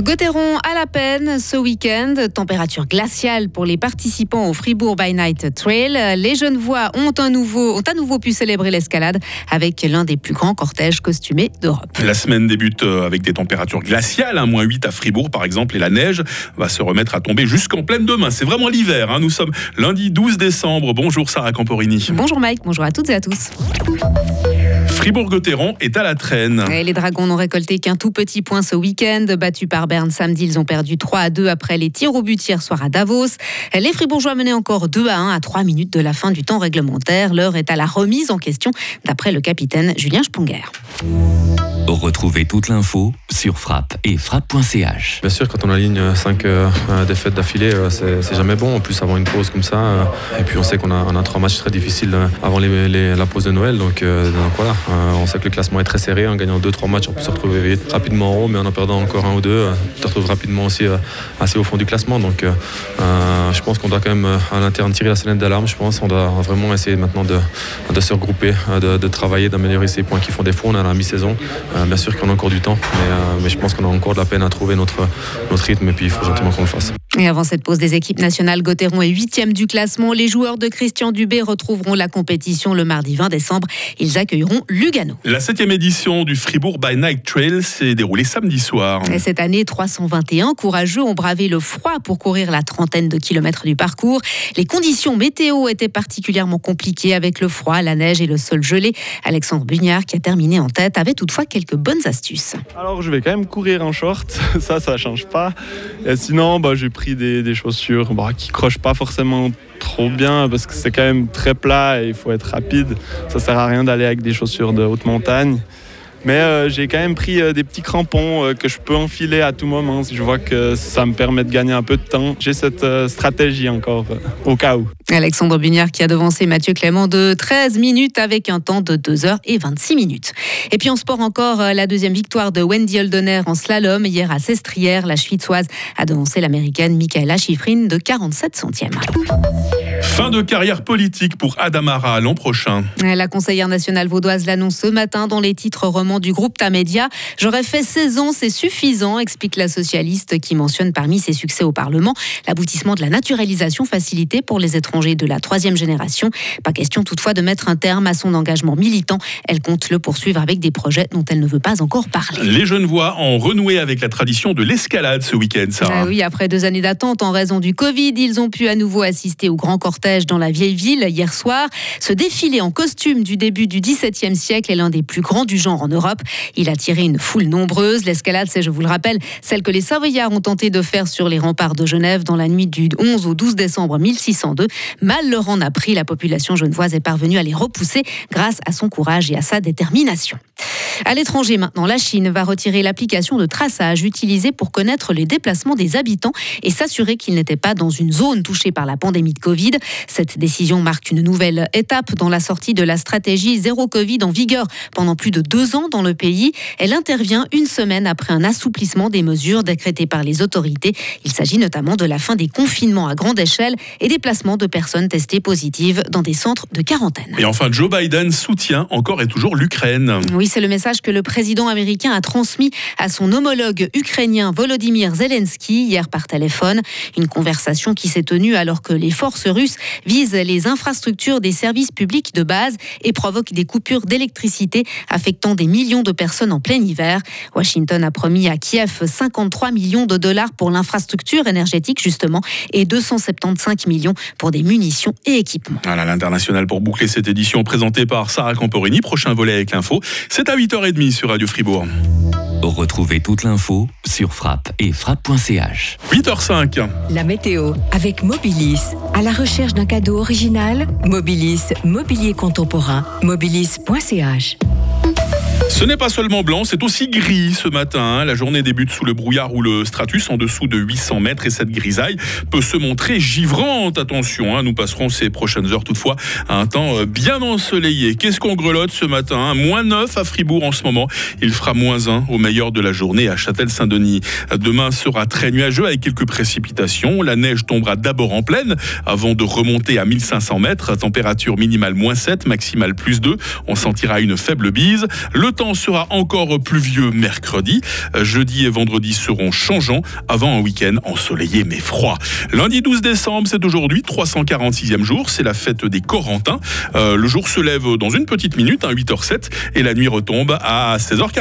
Gauthieron à la peine ce week-end. Température glaciale pour les participants au Fribourg by Night Trail. Les jeunes voix ont, un nouveau, ont à nouveau pu célébrer l'escalade avec l'un des plus grands cortèges costumés d'Europe. La semaine débute euh, avec des températures glaciales, à moins 8 à Fribourg par exemple, et la neige va se remettre à tomber jusqu'en pleine demain. C'est vraiment l'hiver. Hein. Nous sommes lundi 12 décembre. Bonjour Sarah Camporini. Bonjour Mike, bonjour à toutes et à tous. Fribourg-Gotteron est à la traîne. Et les Dragons n'ont récolté qu'un tout petit point ce week-end. Battus par Berne samedi, ils ont perdu 3 à 2 après les tirs au but hier soir à Davos. Les Fribourgeois menaient encore 2 à 1 à 3 minutes de la fin du temps réglementaire. L'heure est à la remise en question, d'après le capitaine Julien Sponger. Retrouvez toute l'info sur frappe et frappe.ch. Bien sûr, quand on aligne 5 euh, euh, défaites d'affilée, euh, c'est jamais bon. En plus, avant une pause comme ça. et puis, on sait qu'on a, a, trois matchs très difficiles avant la pause de Noël. Donc, voilà, on sait que le classement est très serré. En gagnant 2-3 matchs, on peut se retrouver rapidement en haut, mais en en perdant encore un ou deux, on se retrouve rapidement aussi assez au fond du classement. Donc, je pense qu'on doit quand même à l'interne tirer la sonnette d'alarme. Je pense qu'on doit vraiment essayer maintenant de, se regrouper, de, travailler, d'améliorer ces points qui font défaut. On a la mi-saison. bien sûr qu'on a encore du temps, mais mais je pense qu'on a encore de la peine à trouver notre, notre rythme et puis il faut gentiment qu'on le fasse. Et avant cette pause des équipes nationales, Gauthieron est huitième du classement. Les joueurs de Christian Dubé retrouveront la compétition le mardi 20 décembre. Ils accueilleront Lugano. La septième édition du Fribourg by Night Trail s'est déroulée samedi soir. Et cette année, 321 courageux ont bravé le froid pour courir la trentaine de kilomètres du parcours. Les conditions météo étaient particulièrement compliquées avec le froid, la neige et le sol gelé. Alexandre Bugnard, qui a terminé en tête, avait toutefois quelques bonnes astuces. Alors, je vais quand même courir en short. Ça, ça change pas. Et sinon, bah, j'ai pris des, chaussures bah, qui crochent pas forcément trop bien parce que c'est quand même très plat et il faut être rapide. Ça sert à rien d'aller avec des chaussures de haute montagne. Mais euh, j'ai quand même pris euh, des petits crampons euh, que je peux enfiler à tout moment si je vois que ça me permet de gagner un peu de temps. J'ai cette stratégie encore au cas où. Alexandre Bugnard qui a devancé Mathieu Clément de 13 minutes avec un temps de 2h26 minutes. Et puis en sport encore, la deuxième victoire de Wendy Holdener en slalom hier à Sestrière. La Schwitzoise a devancé l'américaine Michaela Schifrin de 47 centièmes. Fin de carrière politique pour Adamara l'an prochain. La conseillère nationale vaudoise l'annonce ce matin dans les titres romans du groupe Tamedia. J'aurais fait 16 ans, c'est suffisant, explique la socialiste qui mentionne parmi ses succès au Parlement l'aboutissement de la naturalisation facilitée pour les étrangers de la troisième génération. Pas question toutefois de mettre un terme à son engagement militant. Elle compte le poursuivre avec des projets dont elle ne veut pas encore parler. Les jeunes voix ont renoué avec la tradition de l'escalade ce week-end, Sarah. Ah oui, après deux années d'attente en raison du Covid, ils ont pu à nouveau assister au grand cortège dans la vieille ville hier soir. Ce défilé en costume du début du XVIIe siècle est l'un des plus grands du genre en Europe. Il a tiré une foule nombreuse. L'escalade, c'est, je vous le rappelle, celle que les Savoyards ont tenté de faire sur les remparts de Genève dans la nuit du 11 au 12 décembre 1602. Mal leur en a pris, la population genevoise est parvenue à les repousser grâce à son courage et à sa détermination. À l'étranger maintenant, la Chine va retirer l'application de traçage utilisée pour connaître les déplacements des habitants et s'assurer qu'ils n'étaient pas dans une zone touchée par la pandémie de Covid. Cette décision marque une nouvelle étape dans la sortie de la stratégie zéro Covid en vigueur pendant plus de deux ans dans le pays. Elle intervient une semaine après un assouplissement des mesures décrétées par les autorités. Il s'agit notamment de la fin des confinements à grande échelle et des placements de personnes testées positives dans des centres de quarantaine. Et enfin, Joe Biden soutient encore et toujours l'Ukraine. Oui, c'est le message que le président américain a transmis à son homologue ukrainien Volodymyr Zelensky hier par téléphone. Une conversation qui s'est tenue alors que les forces russes visent les infrastructures des services publics de base et provoquent des coupures d'électricité affectant des millions de personnes en plein hiver. Washington a promis à Kiev 53 millions de dollars pour l'infrastructure énergétique justement et 275 millions pour des munitions et équipements. Voilà l'international pour boucler cette édition présentée par Sarah Camporini. Prochain volet avec l'info, c'est à 8h30 sur Radio Fribourg. Retrouvez toute l'info sur frappe et frappe.ch. 8h05. La météo avec Mobilis. À la recherche d'un cadeau original, Mobilis, mobilier contemporain, mobilis.ch. Ce n'est pas seulement blanc, c'est aussi gris ce matin. La journée débute sous le brouillard ou le stratus en dessous de 800 mètres et cette grisaille peut se montrer givrante. Attention, hein, nous passerons ces prochaines heures toutefois à un temps euh, bien ensoleillé. Qu'est-ce qu'on grelotte ce matin Moins 9 à Fribourg en ce moment. Il fera moins 1 au meilleur de la journée à Châtel-Saint-Denis. Demain sera très nuageux avec quelques précipitations. La neige tombera d'abord en pleine avant de remonter à 1500 mètres. Température minimale moins 7, maximale plus 2. On sentira une faible bise. Temps sera encore pluvieux mercredi. Euh, Jeudi et vendredi seront changeants avant un week-end ensoleillé mais froid. Lundi 12 décembre, c'est aujourd'hui, 346e jour, c'est la fête des Corentins. Euh, le jour se lève dans une petite minute, à 8h07, et la nuit retombe à 16h40.